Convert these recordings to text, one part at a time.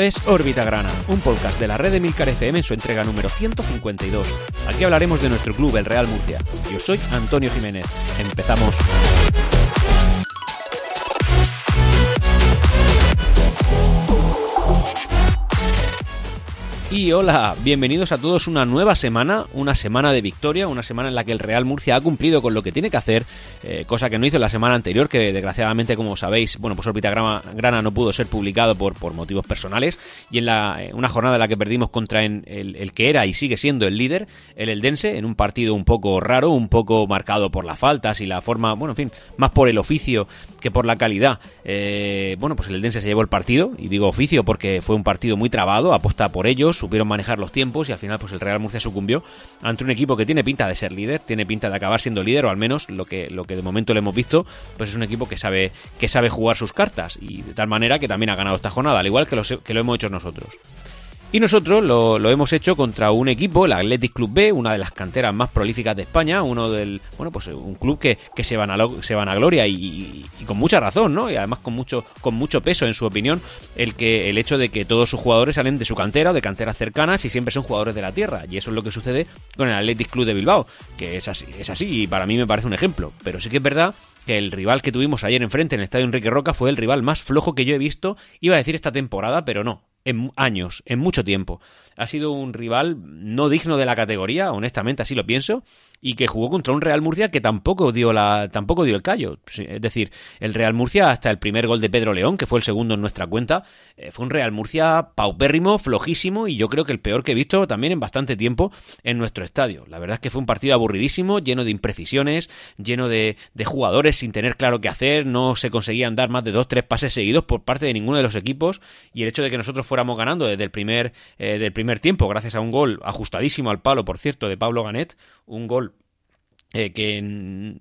Es Órbita Grana, un podcast de la red de Milcar FM en su entrega número 152. Aquí hablaremos de nuestro club, el Real Murcia. Yo soy Antonio Jiménez. Empezamos. Y hola, bienvenidos a todos una nueva semana, una semana de victoria, una semana en la que el Real Murcia ha cumplido con lo que tiene que hacer, eh, cosa que no hizo la semana anterior, que desgraciadamente, como sabéis, bueno, pues Orbita Grana no pudo ser publicado por, por motivos personales, y en la, una jornada en la que perdimos contra el, el, que era y sigue siendo el líder, el Eldense, en un partido un poco raro, un poco marcado por las faltas y la forma, bueno, en fin, más por el oficio que por la calidad. Eh, bueno, pues el Eldense se llevó el partido, y digo oficio porque fue un partido muy trabado, aposta por ellos, supieron manejar los tiempos y al final pues el Real Murcia sucumbió ante un equipo que tiene pinta de ser líder, tiene pinta de acabar siendo líder o al menos lo que, lo que de momento le hemos visto, pues es un equipo que sabe, que sabe jugar sus cartas y de tal manera que también ha ganado esta jornada, al igual que lo, que lo hemos hecho nosotros. Y nosotros lo, hemos hecho contra un equipo, el Athletic Club B, una de las canteras más prolíficas de España, uno del, bueno, pues un club que, que se, van a, se van a gloria y, con mucha razón, ¿no? Y además con mucho, con mucho peso, en su opinión, el que el hecho de que todos sus jugadores salen de su cantera, de canteras cercanas y siempre son jugadores de la tierra. Y eso es lo que sucede con el Athletic Club de Bilbao, que es así, es así y para mí me parece un ejemplo. Pero sí que es verdad que el rival que tuvimos ayer enfrente en el Estadio Enrique Roca fue el rival más flojo que yo he visto, iba a decir esta temporada, pero no, en años, en mucho tiempo. Ha sido un rival no digno de la categoría, honestamente así lo pienso, y que jugó contra un Real Murcia que tampoco dio la tampoco dio el callo. Es decir, el Real Murcia hasta el primer gol de Pedro León, que fue el segundo en nuestra cuenta, eh, fue un Real Murcia paupérrimo, flojísimo y yo creo que el peor que he visto también en bastante tiempo en nuestro estadio. La verdad es que fue un partido aburridísimo, lleno de imprecisiones, lleno de, de jugadores sin tener claro qué hacer, no se conseguían dar más de dos tres pases seguidos por parte de ninguno de los equipos y el hecho de que nosotros fuéramos ganando desde el primer eh, del primer tiempo gracias a un gol ajustadísimo al palo, por cierto, de Pablo Ganet, un gol eh, que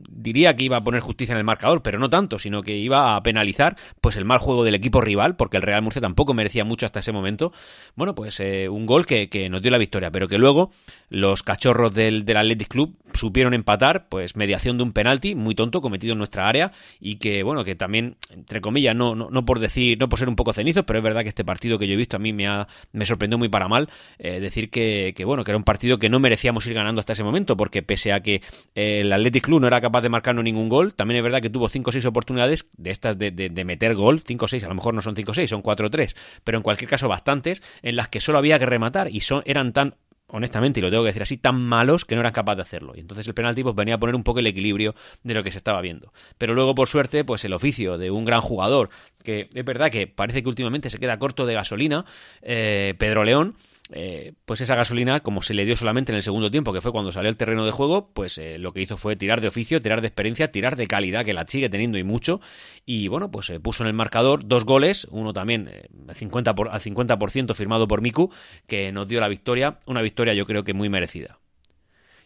diría que iba a poner justicia en el marcador, pero no tanto, sino que iba a penalizar pues el mal juego del equipo rival, porque el Real Murcia tampoco merecía mucho hasta ese momento. Bueno, pues eh, un gol que, que, nos dio la victoria, pero que luego los cachorros del, del Athletic Club supieron empatar, pues mediación de un penalti muy tonto cometido en nuestra área y que, bueno, que también, entre comillas, no, no, no por decir, no por ser un poco cenizos, pero es verdad que este partido que yo he visto a mí me, ha, me sorprendió muy para mal eh, decir que, que, bueno, que era un partido que no merecíamos ir ganando hasta ese momento, porque pese a que el Athletic Club no era capaz de marcarnos ningún gol, también es verdad que tuvo 5 o 6 oportunidades de estas de, de, meter gol, 5 o 6, a lo mejor no son 5 o 6, son 4 o 3, pero en cualquier caso bastantes, en las que solo había que rematar y son, eran tan honestamente, y lo tengo que decir así, tan malos que no eran capaces de hacerlo. Y entonces el penalti pues, venía a poner un poco el equilibrio de lo que se estaba viendo. Pero luego, por suerte, pues el oficio de un gran jugador, que es verdad que parece que últimamente se queda corto de gasolina, eh, Pedro León, eh, pues esa gasolina, como se le dio solamente en el segundo tiempo, que fue cuando salió el terreno de juego, pues eh, lo que hizo fue tirar de oficio, tirar de experiencia, tirar de calidad, que la sigue teniendo y mucho. Y bueno, pues se puso en el marcador dos goles, uno también eh, 50 por, al 50% firmado por Miku, que nos dio la victoria, una victoria yo creo que muy merecida.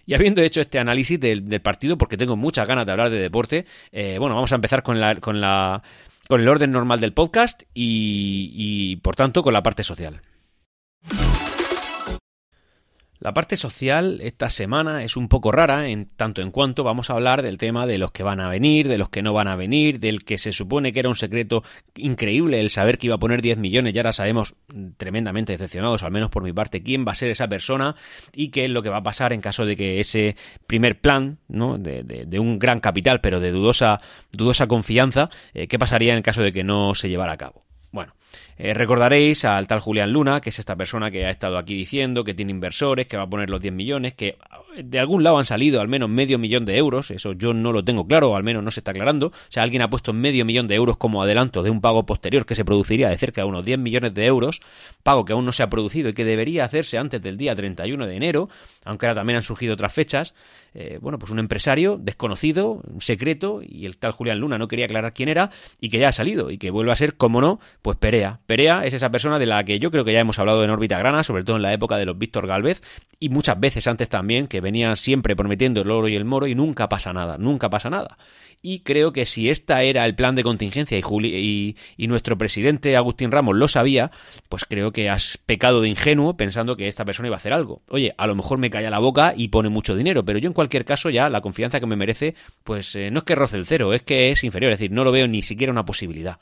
Y habiendo hecho este análisis del, partido, porque tengo muchas ganas de hablar de deporte, eh, bueno, vamos a empezar con la, con la con el orden normal del podcast y por tanto con la parte social. La parte social esta semana es un poco rara en tanto en cuanto vamos a hablar del tema de los que van a venir, de los que no van a venir, del que se supone que era un secreto increíble el saber que iba a poner 10 millones y ahora sabemos tremendamente decepcionados, al menos por mi parte, quién va a ser esa persona y qué es lo que va a pasar en caso de que ese primer plan, ¿no? de, de, de un gran capital pero de dudosa, dudosa confianza, eh, qué pasaría en caso de que no se llevara a cabo. Bueno, eh, recordaréis al tal Julián Luna, que es esta persona que ha estado aquí diciendo que tiene inversores, que va a poner los 10 millones, que de algún lado han salido al menos medio millón de euros, eso yo no lo tengo claro, o al menos no se está aclarando. O sea, alguien ha puesto medio millón de euros como adelanto de un pago posterior que se produciría de cerca de unos 10 millones de euros, pago que aún no se ha producido y que debería hacerse antes del día 31 de enero, aunque ahora también han surgido otras fechas. Eh, bueno, pues un empresario desconocido, secreto, y el tal Julián Luna no quería aclarar quién era, y que ya ha salido, y que vuelve a ser, como no, pues Perea. Perea es esa persona de la que yo creo que ya hemos hablado en órbita grana, sobre todo en la época de los Víctor Galvez, y muchas veces antes también, que venían siempre prometiendo el oro y el moro, y nunca pasa nada, nunca pasa nada. Y creo que si esta era el plan de contingencia y, Juli y, nuestro presidente Agustín Ramos lo sabía, pues creo que has pecado de ingenuo pensando que esta persona iba a hacer algo. Oye, a lo mejor me calla la boca y pone mucho dinero, pero yo en cualquier caso ya la confianza que me merece, pues eh, no es que roce el cero, es que es inferior, es decir, no lo veo ni siquiera una posibilidad.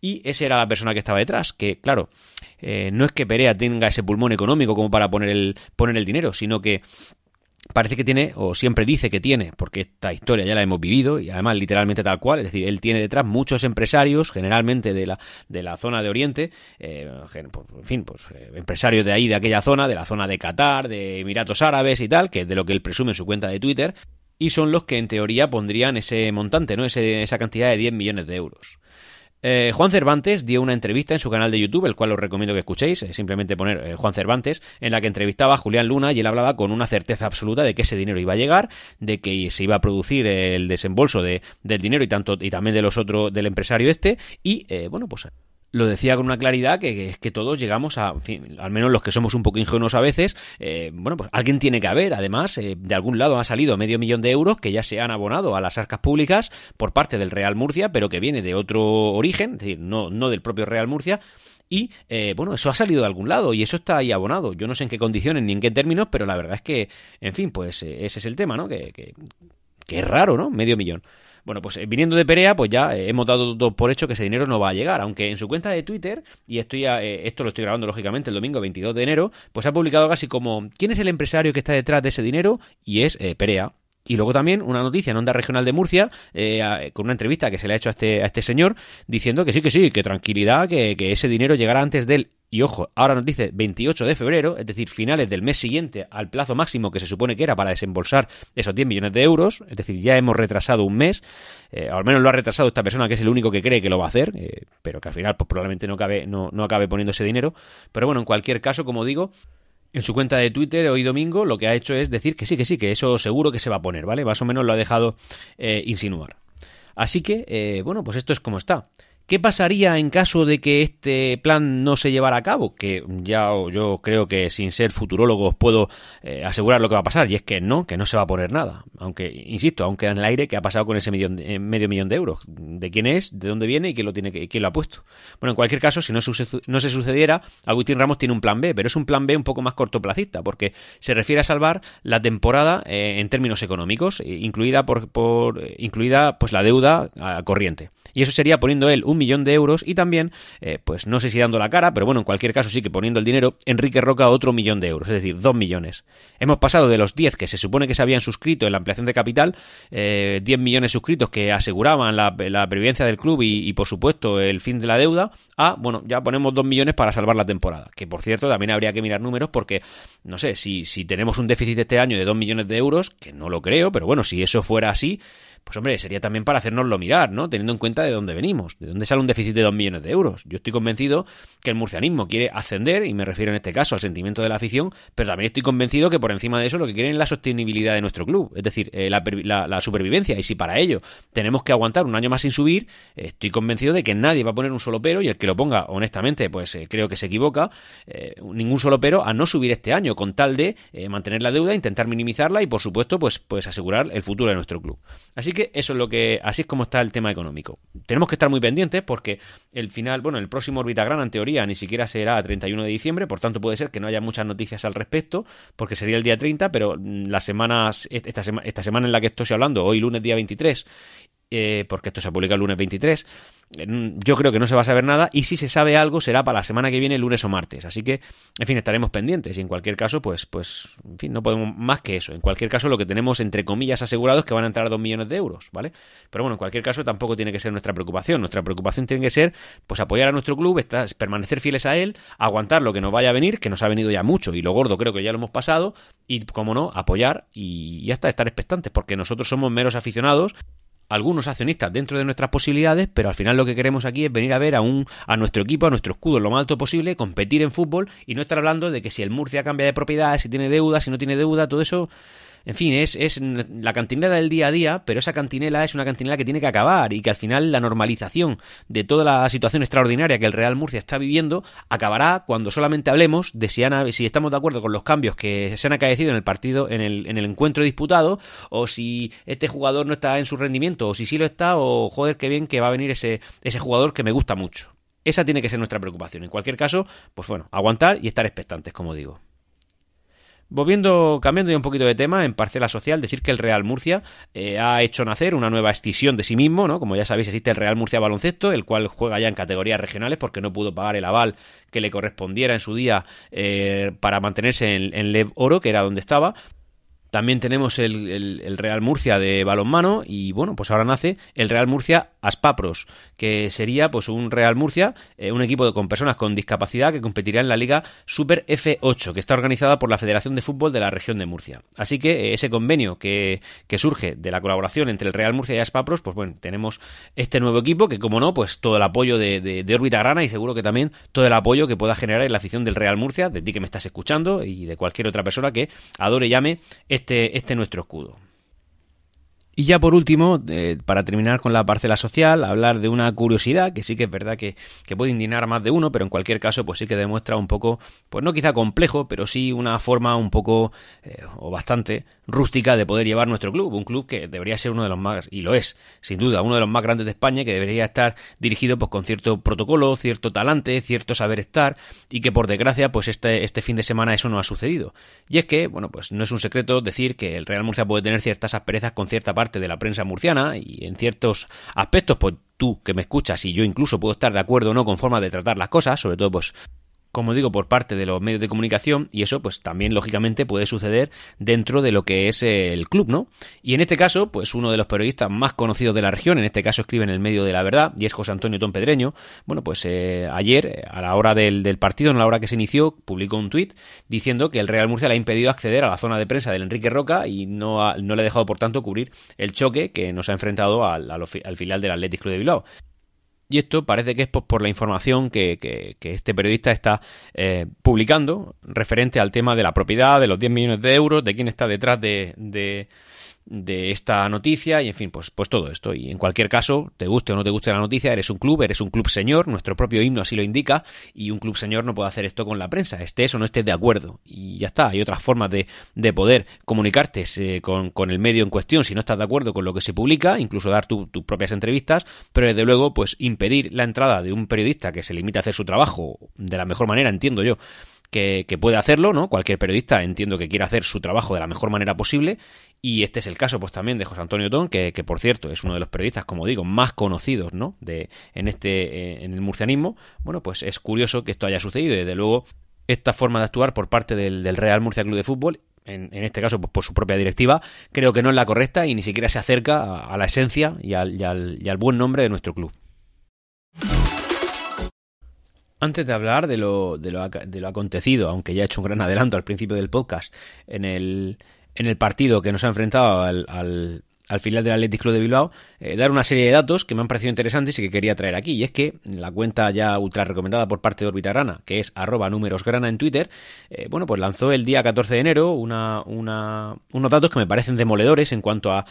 Y esa era la persona que estaba detrás, que claro, eh, no es que Perea tenga ese pulmón económico como para poner el, poner el dinero, sino que parece que tiene, o siempre dice que tiene, porque esta historia ya la hemos vivido, y además literalmente tal cual, es decir, él tiene detrás muchos empresarios, generalmente de la, de la zona de Oriente, eh, pues, en fin, pues eh, empresarios de ahí, de aquella zona, de la zona de Qatar, de Emiratos Árabes y tal, que es de lo que él presume en su cuenta de Twitter, y son los que en teoría pondrían ese montante, ¿no? Ese, esa cantidad de 10 millones de euros. Eh, Juan Cervantes dio una entrevista en su canal de YouTube, el cual os recomiendo que escuchéis, eh, simplemente poner eh, Juan Cervantes, en la que entrevistaba a Julián Luna y él hablaba con una certeza absoluta de que ese dinero iba a llegar, de que se iba a producir el desembolso de, del dinero y tanto y también de los otros del empresario este y bueno pues lo decía con una claridad que es que, todos llegamos a, fin, al menos los que somos un poco ingenuos a veces, eh, bueno, pues alguien tiene que haber, además, eh, de algún lado ha salido medio millón de euros que ya se han abonado a las arcas públicas por parte del Real Murcia, pero que viene de otro origen, es decir, no, no del propio Real Murcia, y eh, bueno, eso ha salido de algún lado y eso está ahí abonado. Yo no sé en qué condiciones ni en qué términos, pero la verdad es que, en fin, pues ese es el tema, ¿no? Que, que, que es raro, ¿no? Medio millón. Bueno, pues eh, viniendo de Perea, pues ya eh, hemos dado por hecho que ese dinero no va a llegar, aunque en su cuenta de Twitter, y eh, esto lo estoy grabando lógicamente el domingo 22 de enero, pues ha publicado casi como ¿quién es el empresario que está detrás de ese dinero? Y es Perea. Y luego también una noticia en Onda Regional de Murcia, con una entrevista que se le ha hecho a este, a este señor, diciendo que sí, que sí, que tranquilidad, que, que ese dinero llegará antes del y ojo, ahora nos dice 28 de febrero, es decir, finales del mes siguiente al plazo máximo que se supone que era para desembolsar esos 10 millones de euros, es decir, ya hemos retrasado un mes, eh, al menos lo ha retrasado esta persona que es el único que cree que lo va a hacer, eh, pero que al final pues, probablemente no, cabe, no, no acabe poniendo ese dinero. Pero bueno, en cualquier caso, como digo, en su cuenta de Twitter hoy domingo lo que ha hecho es decir que sí, que sí, que eso seguro que se va a poner, ¿vale? Más o menos lo ha dejado eh, insinuar. Así que, bueno, pues esto es como está. ¿Qué pasaría en caso de que este plan no se llevara a cabo? Que ya yo creo que sin ser futurólogo os puedo eh, asegurar lo que va a pasar, y es que no, que no se va a poner nada. Aunque, insisto, aunque en el aire, ¿qué ha pasado con ese millón eh, medio millón de euros? ¿De quién es? ¿De dónde viene? ¿Y quién lo, tiene quién lo ha puesto? Bueno, en cualquier caso, si no, no se sucediera, Agustín Ramos tiene un plan B, pero es un plan B un poco más cortoplacista, porque se refiere a salvar la temporada eh, en términos económicos, incluida, por, por incluida pues la deuda corriente. Y eso sería poniendo él un millón de euros y también, eh, pues no sé si dando la cara, pero bueno, en cualquier caso sí que poniendo el dinero, Enrique Roca otro millón de euros, es decir, dos millones. Hemos pasado de los 10 que se supone que se habían suscrito en la ampliación de capital, eh, 10 millones suscritos que aseguraban la, la del club y, por supuesto el fin de la deuda, a, bueno, ya ponemos dos millones para salvar la temporada. Que por cierto también habría que mirar números porque, no sé, si, si tenemos un déficit este año de dos millones de euros, que no lo creo, pero bueno, si eso fuera así, pues hombre, sería también para hacernoslo mirar, ¿no? Teniendo en cuenta de dónde venimos, de dónde sale un déficit de 2 millones de euros. Yo estoy convencido que el murcianismo quiere ascender, y me refiero en este caso al sentimiento de la afición, pero también estoy convencido que por encima de eso lo que quieren es la sostenibilidad de nuestro club, es decir, eh, la, supervivencia. Y si para ello tenemos que aguantar un año más sin subir, estoy convencido de que nadie va a poner un solo pero, y el que lo ponga, honestamente, pues eh, creo que se equivoca, eh, ningún solo pero a no subir este año, con tal de mantener la deuda, intentar minimizarla y, por supuesto, pues, pues asegurar el futuro de nuestro club. Así que eso es lo que, así es como está el tema económico. Tenemos que estar muy pendientes porque el final, bueno, el próximo Orbitagrana en teoría ni siquiera será a 31 de diciembre, por tanto puede ser que no haya muchas noticias al respecto, porque sería el día 30, pero las semanas, esta, esta semana en la que estoy hablando, hoy lunes día 23, eh, porque esto se publica el lunes 23, yo creo que no se va a saber nada y si se sabe algo será para la semana que viene, lunes o martes. Así que, en fin, estaremos pendientes y en cualquier caso, pues, pues, en fin, no podemos más que eso. En cualquier caso, lo que tenemos entre comillas asegurado es que van a entrar 2 millones de euros, ¿vale? Pero bueno, en cualquier caso tampoco tiene que ser nuestra preocupación. Nuestra preocupación tiene que ser, pues, apoyar a nuestro club, permanecer fieles a él, aguantar lo que nos vaya a venir, que nos ha venido ya mucho y lo gordo creo que ya lo hemos pasado y, como no, apoyar y ya está, estar expectantes porque nosotros somos meros aficionados algunos accionistas dentro de nuestras posibilidades, pero al final lo que queremos aquí es venir a ver a, un, a nuestro equipo, a nuestro escudo lo más alto posible, competir en fútbol y no estar hablando de que si el Murcia cambia de propiedad, si tiene deuda, si no tiene deuda, todo eso en fin, es, es la cantinela del día a día, pero esa cantinela es una cantinela que tiene que acabar y que al final la normalización de toda la situación extraordinaria que el Real Murcia está viviendo acabará cuando solamente hablemos de si, si estamos de acuerdo con los cambios que se han acaecido en el partido, en el, en el encuentro disputado, o si este jugador no está en su rendimiento, o si sí lo está, o joder, qué bien que va a venir ese, ese jugador que me gusta mucho. Esa tiene que ser nuestra preocupación. En cualquier caso, pues bueno, aguantar y estar expectantes, como digo. Volviendo, cambiando ya un poquito de tema, en parcela social, decir que el Real Murcia eh, ha hecho nacer una nueva escisión de sí mismo, ¿no? Como ya sabéis, existe el Real Murcia Baloncesto, el cual juega ya en categorías regionales porque no pudo pagar el aval que le correspondiera en su día eh, para mantenerse en, en Lev Oro, que era donde estaba, también tenemos el, Real Murcia de balonmano y bueno, pues ahora nace el Real Murcia Aspapros, que sería pues un Real Murcia, eh, un equipo con personas con discapacidad que competiría en la Liga Super F8, que está organizada por la Federación de Fútbol de la región de Murcia. Así que eh, ese convenio que, surge de la colaboración entre el Real Murcia y Aspapros, pues bueno, tenemos este nuevo equipo que como no, pues todo el apoyo de, de, de órbita grana y seguro que también todo el apoyo que pueda generar en la afición del Real Murcia, de ti que me estás escuchando y de cualquier otra persona que adore y llame este este, este nuestro escudo. Y ya por último, eh, para terminar con la parcela social, hablar de una curiosidad que sí que es verdad que, puede indignar a más de uno, pero en cualquier caso, pues sí que demuestra un poco, pues no quizá complejo, pero sí una forma un poco eh, o bastante rústica de poder llevar nuestro club. Un club que debería ser uno de los más, y lo es, sin duda, uno de los más grandes de España, que debería estar dirigido pues con cierto protocolo, cierto talante, cierto saber estar, y que por desgracia, pues este, este fin de semana eso no ha sucedido. Y es que, bueno, pues no es un secreto decir que el Real Murcia puede tener ciertas asperezas con cierta parte de la prensa murciana y en ciertos aspectos, pues tú que me escuchas y yo incluso puedo estar de acuerdo o no con formas de tratar las cosas, sobre todo pues como digo, por parte de los medios de comunicación y eso pues también lógicamente puede suceder dentro de lo que es el club, ¿no? Y en este caso, pues uno de los periodistas más conocidos de la región, en este caso escribe en el medio de la verdad y es José Antonio Tom Pedreño, bueno, pues eh, ayer, a la hora del, partido, en la hora que se inició, publicó un tuit diciendo que el Real Murcia le ha impedido acceder a la zona de prensa del Enrique Roca y no, no le ha dejado por tanto cubrir el choque que nos ha enfrentado al, al, al filial del Athletic Club de Bilbao. Y esto parece que es por la información que, este periodista está eh, publicando referente al tema de la propiedad, de los 10 millones de euros, de quién está detrás de, de esta noticia y en fin, pues, pues todo esto. Y en cualquier caso, te guste o no te guste la noticia, eres un club, eres un club señor, nuestro propio himno así lo indica, y un club señor no puede hacer esto con la prensa, estés o no estés de acuerdo. Y ya está, hay otras formas de, de poder comunicarte eh, con, con, el medio en cuestión si no estás de acuerdo con lo que se publica, incluso dar tus propias entrevistas, pero desde luego, pues impedir la entrada de un periodista que se limita a hacer su trabajo de la mejor manera, entiendo yo, que, puede hacerlo, ¿no? Cualquier periodista entiendo que quiere hacer su trabajo de la mejor manera posible y este es el caso, pues también de José Antonio Ton, que, por cierto es uno de los periodistas, como digo, más conocidos, ¿no? De, en este, eh, en el murcianismo. Bueno, pues es curioso que esto haya sucedido. Y desde luego, esta forma de actuar por parte del, Real Murcia Club de Fútbol, en, este caso pues, por su propia directiva, creo que no es la correcta y ni siquiera se acerca a, la esencia y al, y al buen nombre de nuestro club. Antes de hablar de lo, de lo, de lo acontecido, aunque ya he hecho un gran adelanto al principio del podcast, en el, en el partido que nos ha enfrentado al, al, final del Atlético de Bilbao, eh, dar una serie de datos que me han parecido interesantes y que quería traer aquí. Y es que la cuenta ya ultra recomendada por parte de Orbita Grana, que es arroba en Twitter, eh, bueno, pues lanzó el día 14 de enero una, una, unos datos que me parecen demoledores en cuanto a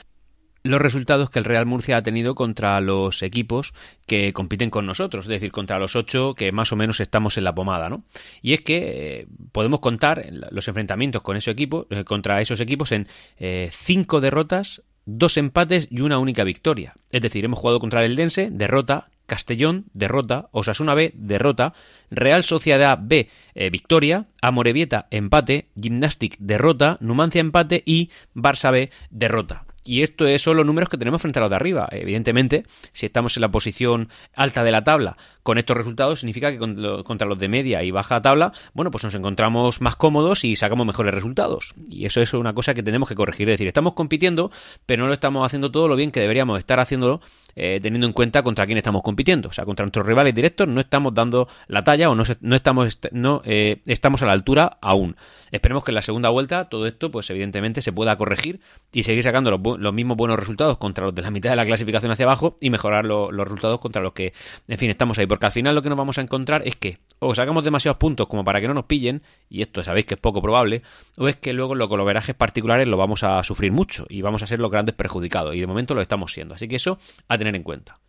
los resultados que el Real Murcia ha tenido contra los equipos que compiten con nosotros, es decir, contra los ocho que más o menos estamos en la pomada, ¿no? Y es que eh, podemos contar los enfrentamientos con ese equipo, eh, contra esos equipos en eh, cinco derrotas, dos empates y una única victoria. Es decir, hemos jugado contra el Dense, derrota, Castellón, derrota, Osasuna B, derrota, Real Sociedad B, victoria, Amorebieta, empate, Gymnastic, derrota, Numancia, empate y Barça B, derrota. Y esto es son los números que tenemos frente a los de arriba. Evidentemente, si estamos en la posición alta de la tabla con estos resultados, significa que contra los de media y baja tabla, bueno, pues nos encontramos más cómodos y sacamos mejores resultados. Y eso es una cosa que tenemos que corregir. Es decir, estamos compitiendo, pero no lo estamos haciendo todo lo bien que deberíamos estar haciéndolo, eh, teniendo en cuenta contra quién estamos compitiendo. O sea, contra nuestros rivales directos no estamos dando la talla o no, estamos, no, eh, estamos a la altura aún. Esperemos que en la segunda vuelta todo esto, pues evidentemente, se pueda corregir y seguir sacando los, mismos buenos resultados contra los de la mitad de la clasificación hacia abajo y mejorar los resultados contra los que, en fin, estamos ahí. Porque al final lo que nos vamos a encontrar es que o sacamos demasiados puntos como para que no nos pillen, y esto sabéis que es poco probable, o es que luego los coloverajes particulares lo vamos a sufrir mucho y vamos a ser los grandes perjudicados. Y de momento lo estamos siendo. Así que eso a tener en cuenta.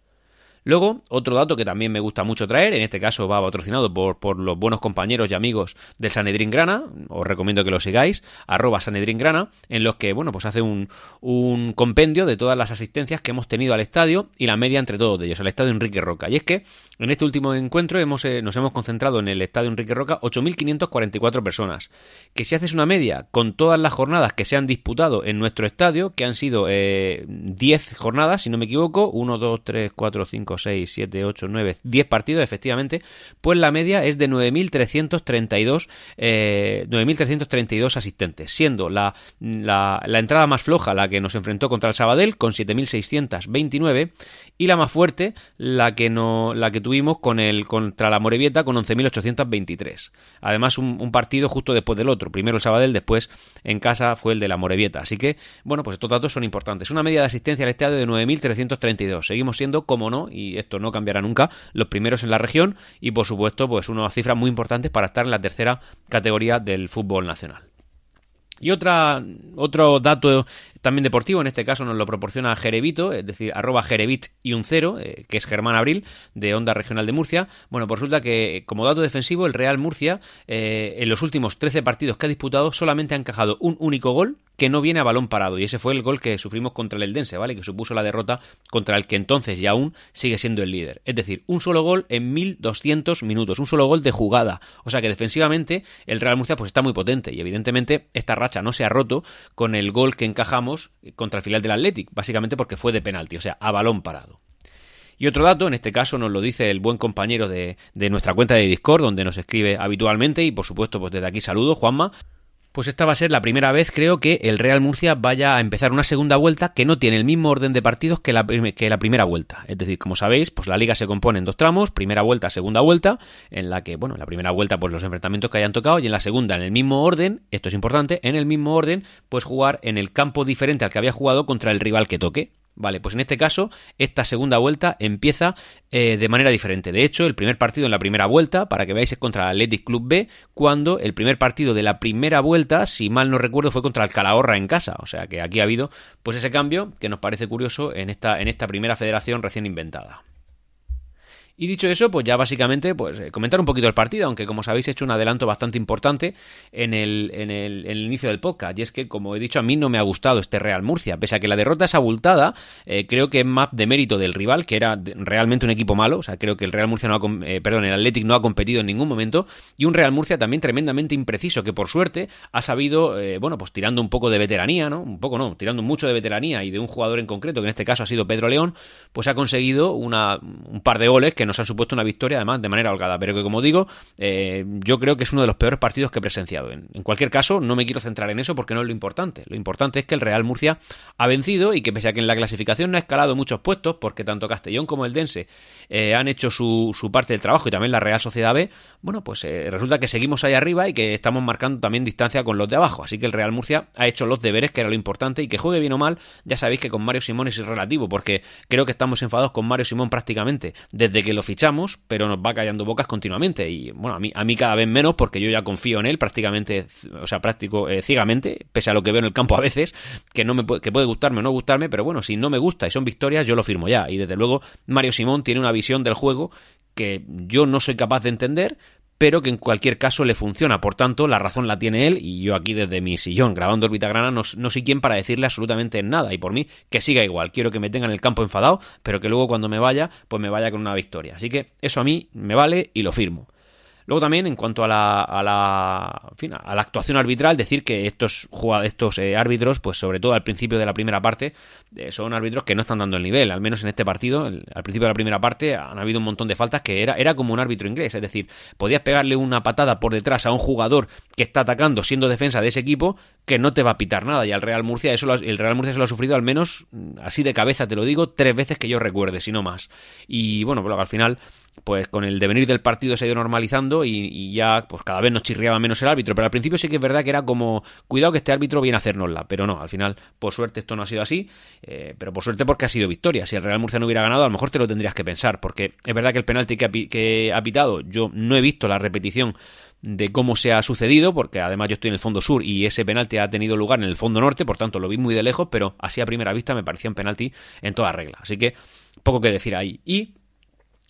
Luego, otro dato que también me gusta mucho traer, en este caso va patrocinado por, por los buenos compañeros y amigos del Sanedrín Grana, os recomiendo que lo sigáis, arroba Sanedrín Grana, en los que, bueno, pues hace un, un compendio de todas las asistencias que hemos tenido al estadio y la media entre todos ellos, al estadio Enrique Roca. Y es que en este último encuentro hemos, eh, nos hemos concentrado en el estadio Enrique Roca 8.544 personas, que si haces una media con todas las jornadas que se han disputado en nuestro estadio, que han sido eh, 10 jornadas, si no me equivoco, 1, 2, 3, 4, 5, 6, 7, 8, 9, 10 partidos, efectivamente, pues la media es de 9.332 eh, 9.332 asistentes, siendo la, la, la, entrada más floja la que nos enfrentó contra el Sabadell con 7.629 y la más fuerte la que no la que tuvimos con el contra la Morevieta con 11.823. Además un, partido justo después del otro, primero el Sabadell, después en casa fue el de la Morevieta. Así que bueno, pues estos datos son importantes. Una media de asistencia al estadio de 9.332. Seguimos siendo, como no, y esto no cambiará nunca, los primeros en la región y por supuesto pues unas cifras muy importantes para estar en la tercera categoría del fútbol nacional. Y otra, otro dato también deportivo, en este caso nos lo proporciona Jerevito, es decir, arroba Jerevit y un cero, eh, que es Germán Abril, de Onda Regional de Murcia. Bueno, pues resulta que como dato defensivo, el Real Murcia, eh, en los últimos 13 partidos que ha disputado, solamente ha encajado un único gol que no viene a balón parado. Y ese fue el gol que sufrimos contra el Eldense, ¿vale? Que supuso la derrota contra el que entonces y aún sigue siendo el líder. Es decir, un solo gol en 1200 minutos, un solo gol de jugada. O sea que defensivamente el Real Murcia pues está muy potente y evidentemente esta racha no se ha roto con el gol que encajamos contra el final del Athletic, básicamente porque fue de penalti, o sea, a balón parado. Y otro dato, en este caso nos lo dice el buen compañero de, de, nuestra cuenta de Discord, donde nos escribe habitualmente, y por supuesto, pues desde aquí saludo, Juanma. Pues esta va a ser la primera vez, creo, que el Real Murcia vaya a empezar una segunda vuelta que no tiene el mismo orden de partidos que la, primera vuelta. Es decir, como sabéis, pues la liga se compone en dos tramos, primera vuelta, segunda vuelta, en la que, bueno, en la primera vuelta, pues los enfrentamientos que hayan tocado, y en la segunda, en el mismo orden, esto es importante, en el mismo orden, pues jugar en el campo diferente al que había jugado contra el rival que toque. Vale, pues en este caso, esta segunda vuelta empieza eh, de manera diferente. De hecho, el primer partido en la primera vuelta, para que veáis, es contra el Athletic Club B, cuando el primer partido de la primera vuelta, si mal no recuerdo, fue contra el Calahorra en casa. O sea que aquí ha habido pues ese cambio que nos parece curioso en esta, en esta primera federación recién inventada. Y dicho eso, pues ya básicamente, pues eh, comentar un poquito el partido, aunque como sabéis he hecho un adelanto bastante importante en el, en el, en el inicio del podcast. Y es que, como he dicho, a mí no me ha gustado este Real Murcia. Pese a que la derrota es abultada, eh, creo que es más de mérito del rival, que era realmente un equipo malo. O sea, creo que el Real Murcia no ha, eh, perdón, el Athletic no ha competido en ningún momento. Y un Real Murcia también tremendamente impreciso, que por suerte ha sabido, eh, bueno, pues tirando un poco de veteranía, ¿no? Un poco no, tirando mucho de veteranía y de un jugador en concreto, que en este caso ha sido Pedro León, pues ha conseguido una, un par de goles que nos han supuesto una victoria, además, de manera holgada. Pero que, como digo, eh, yo creo que es uno de los peores partidos que he presenciado. En, cualquier caso, no me quiero centrar en eso porque no es lo importante. Lo importante es que el Real Murcia ha vencido y que, pese a que en la clasificación no ha escalado muchos puestos, porque tanto Castellón como el Dense eh, han hecho su, su, parte del trabajo y también la Real Sociedad B, bueno, pues eh, resulta que seguimos ahí arriba y que estamos marcando también distancia con los de abajo. Así que el Real Murcia ha hecho los deberes, que era lo importante, y que juegue bien o mal, ya sabéis que con Mario Simón es relativo, porque creo que estamos enfadados con Mario Simón prácticamente desde que lo fichamos, pero nos va callando bocas continuamente. Y bueno, a mí, a mí cada vez menos, porque yo ya confío en él prácticamente, o sea, práctico eh, ciegamente, pese a lo que veo en el campo a veces, que no me puede, que puede gustarme o no gustarme, pero bueno, si no me gusta y son victorias, yo lo firmo ya. Y desde luego, Mario Simón tiene una visión del juego que yo no soy capaz de entender, pero que en cualquier caso le funciona. Por tanto, la razón la tiene él y yo aquí desde mi sillón grabando Orbitagrana no, no soy quien para decirle absolutamente nada. Y por mí, que siga igual. Quiero que me tenga en el campo enfadado, pero que luego cuando me vaya, pues me vaya con una victoria. Así que eso a mí me vale y lo firmo. Luego también, en cuanto a la, a la, fin, a la actuación arbitral, decir que estos, estos eh, árbitros, pues sobre todo al principio de la primera parte, eh, son árbitros que no están dando el nivel. Al menos en este partido, al principio de la primera parte, han habido un montón de faltas que era, era como un árbitro inglés. Es decir, podías pegarle una patada por detrás a un jugador que está atacando siendo defensa de ese equipo que no te va a pitar nada. Y al Real Murcia, eso lo, el Real Murcia se lo ha sufrido al menos, así de cabeza te lo digo, tres veces que yo recuerde, si no más. Y bueno, pero al final pues con el devenir del partido se ha ido normalizando y, y, ya pues cada vez nos chirriaba menos el árbitro, pero al principio sí que es verdad que era como cuidado que este árbitro viene a hacernosla, pero no, al final por suerte esto no ha sido así, eh, pero por suerte porque ha sido victoria, si el Real Murcia no hubiera ganado a lo mejor te lo tendrías que pensar, porque es verdad que el penalti que ha, que ha pitado yo no he visto la repetición de cómo se ha sucedido, porque además yo estoy en el fondo sur y ese penalti ha tenido lugar en el fondo norte, por tanto lo vi muy de lejos, pero así a primera vista me parecía un penalti en toda regla. Así que poco que decir ahí. Y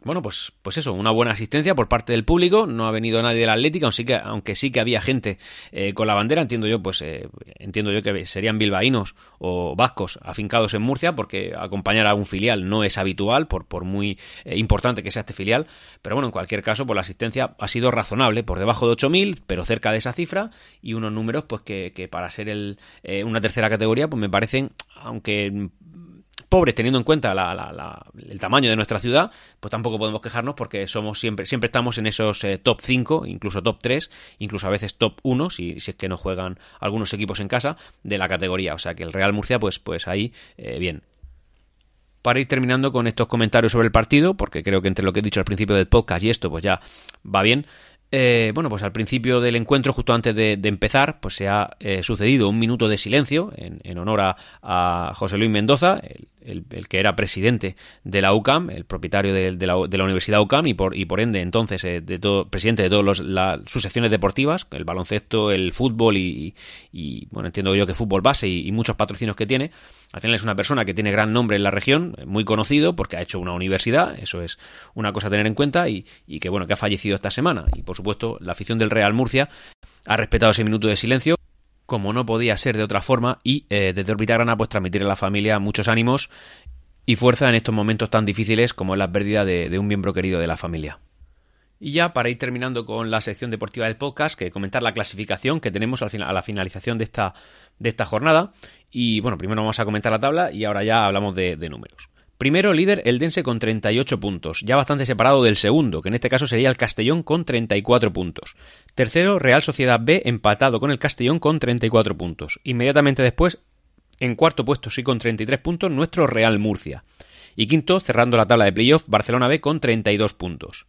bueno, pues, pues eso, una buena asistencia por parte del público. No ha venido nadie de la Atlética, aunque sí que, aunque sí que había gente eh, con la bandera. Entiendo yo, pues eh, entiendo yo que serían bilbaínos o vascos afincados en Murcia, porque acompañar a un filial no es habitual, por, por muy eh, importante que sea este filial. Pero bueno, en cualquier caso, pues la asistencia ha sido razonable, por debajo de 8.000, pero cerca de esa cifra, y unos números, pues que, que para ser el, una tercera categoría, pues me parecen, aunque pobres teniendo en cuenta el tamaño de nuestra ciudad, pues tampoco podemos quejarnos porque somos siempre, siempre estamos en esos eh, top 5, incluso top 3, incluso a veces top 1, si, es que no juegan algunos equipos en casa, de la categoría. O sea que el Real Murcia, pues, pues ahí, eh, bien. Para ir terminando con estos comentarios sobre el partido, porque creo que entre lo que he dicho al principio del podcast y esto, pues ya va bien. Eh, bueno, pues al principio del encuentro, justo antes de, empezar, pues se ha sucedido un minuto de silencio en, honor a, a, José Luis Mendoza, el, el, que era presidente de la UCAM, el propietario de, la, Universidad UCAM y por, y por ende entonces eh, de todo, presidente de todas sus secciones deportivas, el baloncesto, el fútbol y, bueno, entiendo yo que fútbol base y, muchos patrocinios que tiene. Al final es una persona que tiene gran nombre en la región, muy conocido porque ha hecho una universidad, eso es una cosa a tener en cuenta y, y que bueno, que ha fallecido esta semana. Y por supuesto la afición del Real Murcia ha respetado ese minuto de silencio como no podía ser de otra forma, y eh, desde Orbita Grana pues transmitir a la familia muchos ánimos y fuerza en estos momentos tan difíciles como es la pérdida de, un miembro querido de la familia. Y ya para ir terminando con la sección deportiva del podcast, que comentar la clasificación que tenemos al final, a la finalización de esta, de esta jornada. Y bueno, primero vamos a comentar la tabla y ahora ya hablamos de números. Primero líder el Dense con 38 puntos, ya bastante separado del segundo, que en este caso sería el Castellón con 34 puntos. Tercero Real Sociedad B empatado con el Castellón con 34 puntos. Inmediatamente después, en cuarto puesto sí con 33 puntos, nuestro Real Murcia. Y quinto, cerrando la tabla de playoff, Barcelona B con 32 puntos.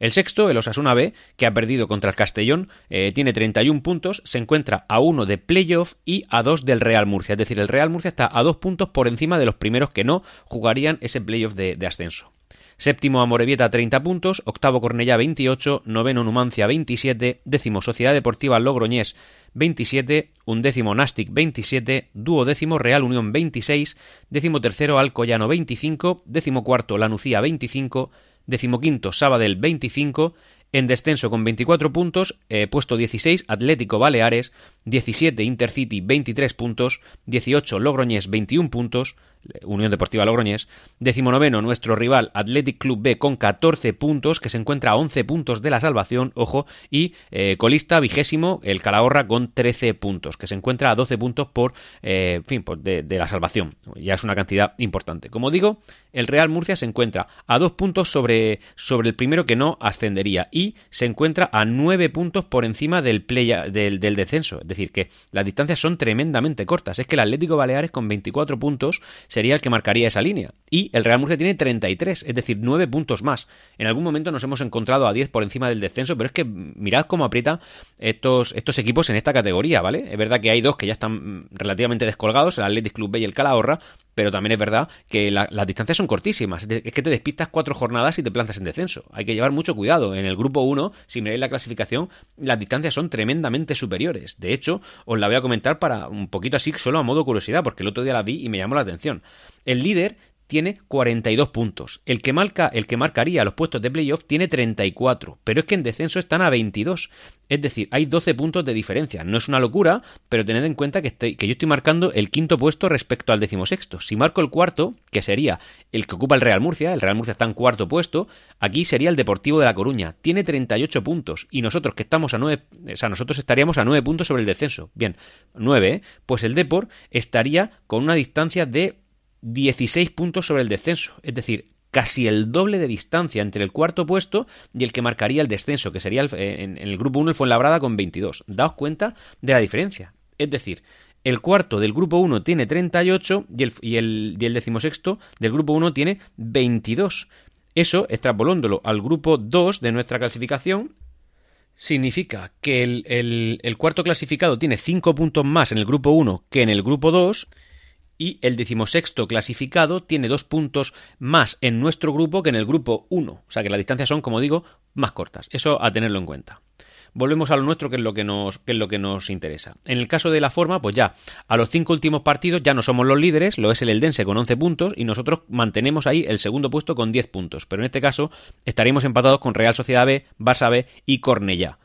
El sexto, el Osasuna B, que ha perdido contra el Castellón, eh, tiene 31 puntos, se encuentra a uno de playoff y a dos del Real Murcia. Es decir, el Real Murcia está a dos puntos por encima de los primeros que no jugarían ese playoff de, ascenso. Séptimo Amorebieta 30 puntos, octavo Cornellá 28, noveno Numancia 27, décimo Sociedad Deportiva Logroñés 27, undécimo Nastic 27, duodécimo Real Unión 26, décimo tercero Alcoyano 25, décimo cuarto Lanucía 25, decimoquinto Sabadell 25, en descenso con 24 puntos, eh, puesto 16 Atlético Baleares, 17 Intercity 23 puntos, 18 Logroñés 21 puntos, Unión Deportiva Logroñés. Decimonoveno, nuestro rival Athletic Club B con 14 puntos, que se encuentra a 11 puntos de la salvación, ojo, y eh, colista vigésimo, el Calahorra con 13 puntos, que se encuentra a 12 puntos por, eh, fin, de, de, la salvación. Ya es una cantidad importante. Como digo, el Real Murcia se encuentra a 2 puntos sobre, sobre el primero que no ascendería y se encuentra a 9 puntos por encima del, play, del, del descenso. Es decir, que las distancias son tremendamente cortas. Es que el Atlético Baleares con 24 puntos sería el que marcaría esa línea. Y el Real Murcia tiene 33, es decir, 9 puntos más. En algún momento nos hemos encontrado a 10 por encima del descenso, pero es que mirad cómo aprieta estos, estos equipos en esta categoría, ¿vale? Es verdad que hay dos que ya están relativamente descolgados, el Athletic Club B y el Calahorra, pero también es verdad que las distancias son cortísimas. Es que te despistas cuatro jornadas y te plantas en descenso. Hay que llevar mucho cuidado. En el grupo 1, si miráis la clasificación, las distancias son tremendamente superiores. De hecho, os la voy a comentar para un poquito así, solo a modo curiosidad, porque el otro día la vi y me llamó la atención. El líder tiene 42 puntos. El que, marca, el que marcaría los puestos de playoff tiene 34, pero es que en descenso están a 22. Es decir, hay 12 puntos de diferencia. No es una locura, pero tened en cuenta que, estoy, que yo estoy marcando el quinto puesto respecto al decimosexto. Si marco el cuarto, que sería el que ocupa el Real Murcia, el Real Murcia está en cuarto puesto, aquí sería el Deportivo de La Coruña. Tiene 38 puntos y nosotros que estamos a 9, o sea, nosotros estaríamos a 9 puntos sobre el descenso. Bien, 9, ¿eh? pues el Deport estaría con una distancia de 16 puntos sobre el descenso, es decir, casi el doble de distancia entre el cuarto puesto y el que marcaría el descenso, que sería en, el grupo 1 el Fuenlabrada con 22. Daos cuenta de la diferencia. Es decir, el cuarto del grupo 1 tiene 38 y el, y el, y el decimosexto del grupo 1 tiene 22. Eso, extrapolándolo al grupo 2 de nuestra clasificación, significa que el, el, el cuarto clasificado tiene 5 puntos más en el grupo 1 que en el grupo 2 y el decimosexto clasificado tiene dos puntos más en nuestro grupo que en el grupo 1. O sea que las distancias son, como digo, más cortas. Eso a tenerlo en cuenta. volvemos a lo nuestro, que es lo que nos, que es lo que nos interesa. En el caso de la forma, pues ya, a los cinco últimos partidos ya no somos los líderes, lo es el Eldense con 11 puntos y nosotros mantenemos ahí el segundo puesto con 10 puntos. Pero en este caso estaríamos empatados con Real Sociedad B, Barça B y Cornellá.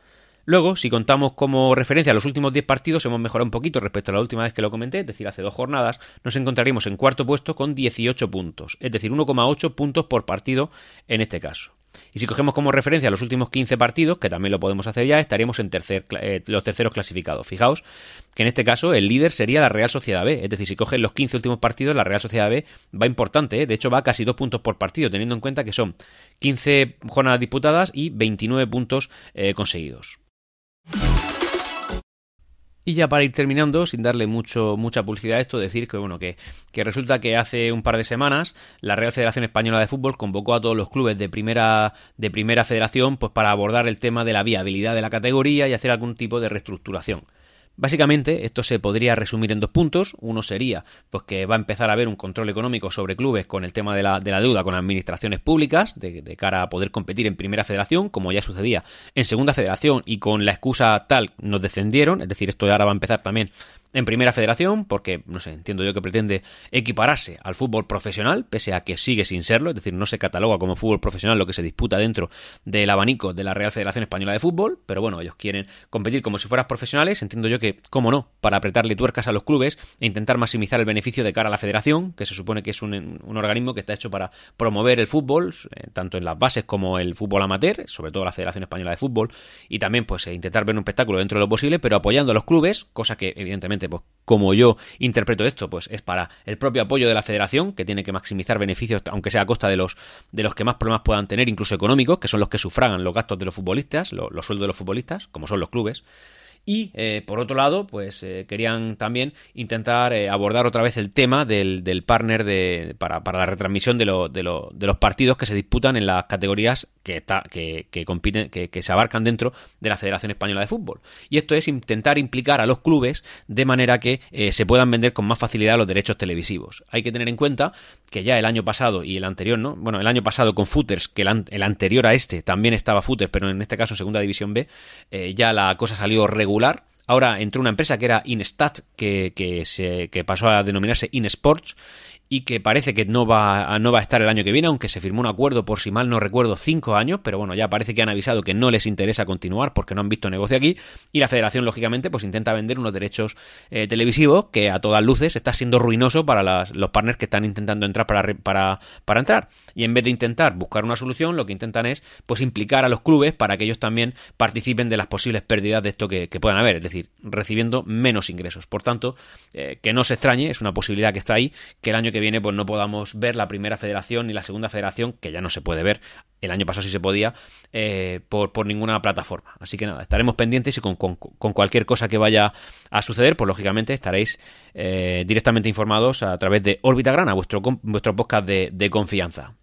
Luego, si contamos como referencia los últimos 10 partidos, hemos mejorado un poquito respecto a la última vez que lo comenté, es decir, hace dos jornadas, nos encontraríamos en cuarto puesto con 18 puntos, es decir, 1,8 puntos por partido en este caso. Y si cogemos como referencia los últimos 15 partidos, que también lo podemos hacer ya, estaríamos en tercer, eh, los terceros clasificados. Fijaos que en este caso el líder sería la Real Sociedad B. Es decir, si cogen los 15 últimos partidos, la Real Sociedad B va importante. ¿eh? De hecho, va casi dos puntos por partido, teniendo en cuenta que son 15 jornadas disputadas y 29 puntos eh, conseguidos. Y ya para ir terminando, sin darle mucho, mucha publicidad a esto, decir que bueno, que, que, resulta que hace un par de semanas la Real Federación Española de Fútbol convocó a todos los clubes de primera, de primera federación pues para abordar el tema de la viabilidad de la categoría y hacer algún tipo de reestructuración. Básicamente, esto se podría resumir en dos puntos. Uno sería pues, que va a empezar a haber un control económico sobre clubes con el tema de la, de la deuda con administraciones públicas, de, de, cara a poder competir en primera federación, como ya sucedía en segunda federación, y con la excusa tal nos descendieron, es decir, esto ahora va a empezar también en primera federación, porque, no sé, entiendo yo que pretende equipararse al fútbol profesional, pese a que sigue sin serlo, es decir, no se cataloga como fútbol profesional lo que se disputa dentro del abanico de la Real Federación Española de Fútbol, pero bueno, ellos quieren competir como si fueras profesionales, entiendo yo que, cómo no, para apretarle tuercas a los clubes e intentar maximizar el beneficio de cara a la federación, que se supone que es un, organismo que está hecho para promover el fútbol, eh, tanto en las bases como el fútbol amateur, sobre todo la Federación Española de Fútbol, y también pues eh, intentar ver un espectáculo dentro de lo posible, pero apoyando a los clubes, cosa que evidentemente pues como yo interpreto esto, pues es para el propio apoyo de la federación, que tiene que maximizar beneficios, aunque sea a costa de los, de los que más problemas puedan tener, incluso económicos, que son los que sufragan los gastos de los futbolistas, los, sueldos de los futbolistas, como son los clubes. Y eh, por otro lado, pues eh, querían también intentar eh, abordar otra vez el tema del, del partner de, para, para, la retransmisión de, lo, de, lo, de, los partidos que se disputan en las categorías que, está, que, que compiten, que, que, se abarcan dentro de la Federación Española de Fútbol. Y esto es intentar implicar a los clubes de manera que se puedan vender con más facilidad los derechos televisivos. Hay que tener en cuenta que ya el año pasado y el anterior, ¿no? Bueno, el año pasado con Footers, que el, anterior a este también estaba Footers, pero en este caso Segunda División B, ya la cosa salió regular Ahora entró una empresa que era Instat, que, que, se, que pasó a denominarse InSports, y que parece que no va, no va a estar el año que viene, aunque se firmó un acuerdo por si mal no recuerdo cinco años, pero bueno, ya parece que han avisado que no les interesa continuar porque no han visto negocio aquí y la federación lógicamente pues intenta vender unos derechos eh, televisivos que a todas luces está siendo ruinoso para las, los partners que están intentando entrar para, para, para entrar y en vez de intentar buscar una solución lo que intentan es pues implicar a los clubes para que ellos también participen de las posibles pérdidas de esto que, que puedan haber, es decir, recibiendo menos ingresos. Por tanto, eh, que no se extrañe, es una posibilidad que está ahí, que el año que viene pues no podamos ver la primera federación ni la segunda federación, que ya no se puede ver, el año pasado sí se podía, eh, por, por, ninguna plataforma. Así que nada, estaremos pendientes y con, con, cualquier cosa que vaya a suceder, pues lógicamente estaréis eh, directamente informados a través de Órbita Grana, vuestro, vuestro podcast de, de confianza.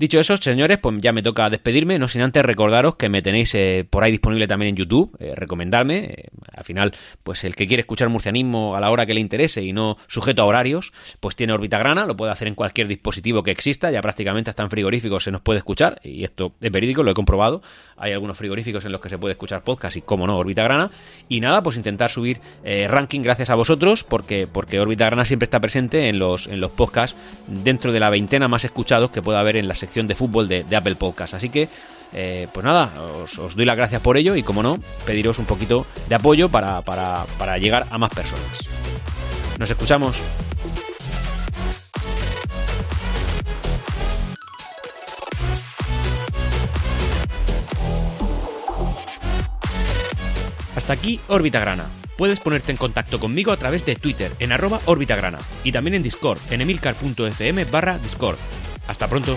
Dicho eso, señores, pues ya me toca despedirme, no sin antes recordaros que me tenéis eh, por ahí disponible también en YouTube, eh, recomendarme, eh, al final, pues el que quiere escuchar murcianismo a la hora que le interese y no sujeto a horarios, pues tiene órbita grana, lo puede hacer en cualquier dispositivo que exista, ya prácticamente hasta en frigoríficos se nos puede escuchar, y esto es verídico, lo he comprobado, hay algunos frigoríficos en los que se puede escuchar podcast y como no, órbita grana, y nada, pues intentar subir ranking gracias a vosotros, porque, porque órbita grana siempre está presente en los, en los podcasts dentro de la veintena más escuchados que pueda haber en la sección de fútbol de, Apple Podcast. Así que, eh, pues nada, os, doy las gracias por ello y como no, pediros un poquito de apoyo para, para, para llegar a más personas. Nos escuchamos. Hasta aquí Órbita Grana. Puedes ponerte en contacto conmigo a través de Twitter en arroba Grana y también en Discord en emilcar.fm barra Discord. Hasta pronto.